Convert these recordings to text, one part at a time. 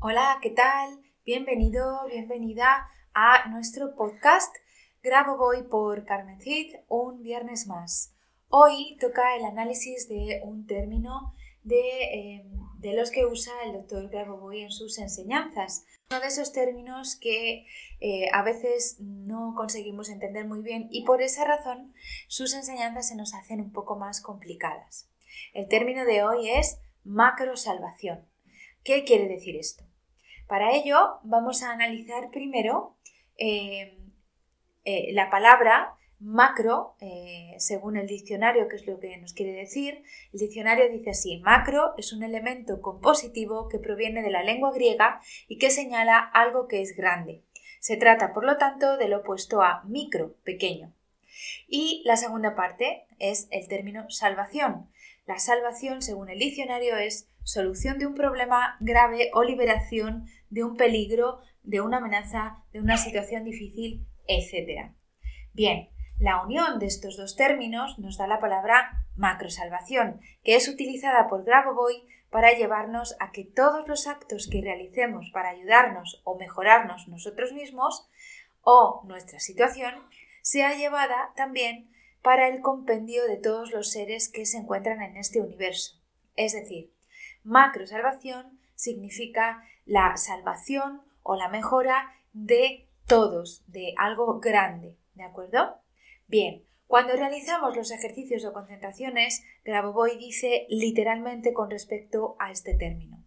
Hola, ¿qué tal? Bienvenido, bienvenida a nuestro podcast Grabo Voy por Carmen Cid, un viernes más. Hoy toca el análisis de un término de, eh, los que usa el doctor Grabovoi en sus enseñanzas. Uno de esos términos que eh, a veces no conseguimos entender muy bien y por esa razón sus enseñanzas se nos hacen un poco más complicadas. El término de hoy es macrosalvación. ¿Qué quiere decir esto? Para ello vamos a analizar primero eh, la palabra Macro, eh, según el diccionario, que es lo que nos quiere decir, el diccionario dice así, macro es un elemento compositivo que proviene de la lengua griega y que señala algo que es grande. Se trata, por lo tanto, del opuesto a micro, pequeño. Y la segunda parte es el término salvación. La salvación, según el diccionario, es solución de un problema grave o liberación de un peligro, de una amenaza, de una situación difícil, etc. Bien, la unión de estos dos términos nos da la palabra macrosalvación, que es utilizada por Grabovoi para llevarnos a que todos los actos que realicemos para ayudarnos o mejorarnos nosotros mismos o nuestra situación sea llevada también para el compendio de todos los seres que se encuentran en este universo. Es decir, macrosalvación significa la salvación o la mejora de todos, de algo grande, ¿de acuerdo? Bien, cuando realizamos los ejercicios o concentraciones, Grabovoi dice literalmente con respecto a este término.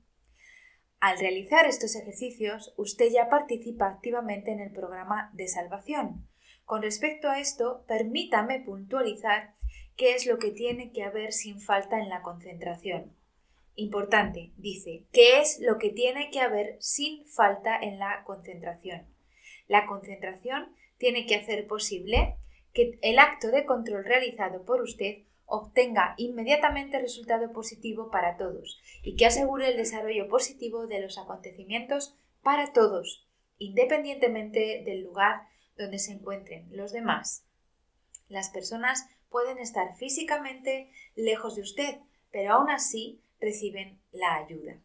Al realizar estos ejercicios, usted ya participa activamente en el programa de salvación. Con respecto a esto, permítame puntualizar qué es lo que tiene que haber sin falta en la concentración. Importante, dice, ¿qué es lo que tiene que haber sin falta en la concentración? La concentración tiene que hacer posible que el acto de control realizado por usted obtenga inmediatamente resultado positivo para todos y que asegure el desarrollo positivo de los acontecimientos para todos, independientemente del lugar donde se encuentren los demás. Las personas pueden estar físicamente lejos de usted, pero aún así reciben la ayuda.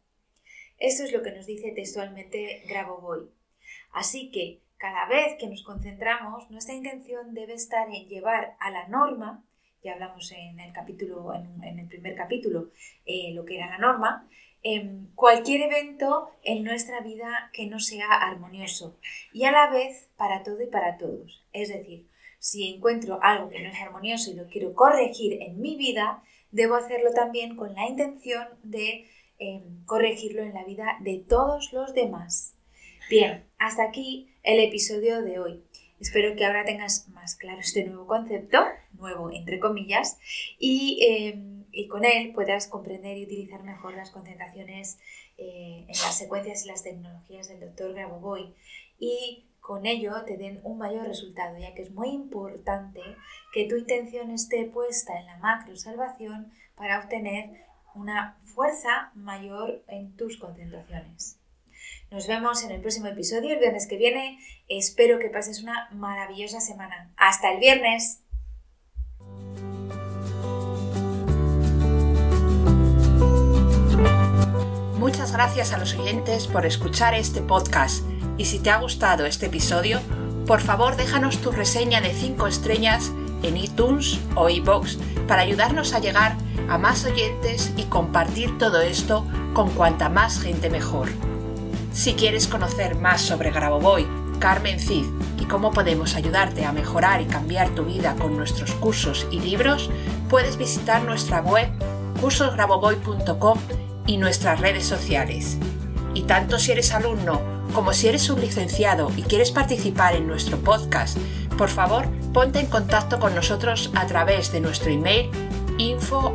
Esto es lo que nos dice textualmente Grabovoi. Así que cada vez que nos concentramos, nuestra intención debe estar en llevar a la norma, ya hablamos en el capítulo, en, el primer capítulo, eh, lo que era la norma, cualquier evento en nuestra vida que no sea armonioso y a la vez para todo y para todos. Es decir, si encuentro algo que no es armonioso y lo quiero corregir en mi vida, debo hacerlo también con la intención de em, corregirlo en la vida de todos los demás. Bien, hasta aquí el episodio de hoy. Espero que ahora tengas más claro este nuevo concepto, nuevo entre comillas, y, em, con él puedas comprender y utilizar mejor las concentraciones eh, en las secuencias y las tecnologías del doctor Grabovoi y con ello te den un mayor resultado, ya que es muy importante que tu intención esté puesta en la macro salvación para obtener una fuerza mayor en tus concentraciones. Nos vemos en el próximo episodio el viernes que viene. Espero que pases una maravillosa semana. Hasta el viernes. Muchas gracias a los oyentes por escuchar este podcast y si te ha gustado este episodio, por favor déjanos tu reseña de 5 estrellas en iTunes o iBox para ayudarnos a llegar a más oyentes y compartir todo esto con cuanta más gente mejor. Si quieres conocer más sobre Grabovoi Carmen Cid y cómo podemos ayudarte a mejorar y cambiar tu vida con nuestros cursos y libros, puedes visitar nuestra web cursosgraboboy.com y nuestras redes sociales. Y tanto si eres alumno como si eres sublicenciado y quieres participar en nuestro podcast, por favor ponte en contacto con nosotros a través de nuestro email info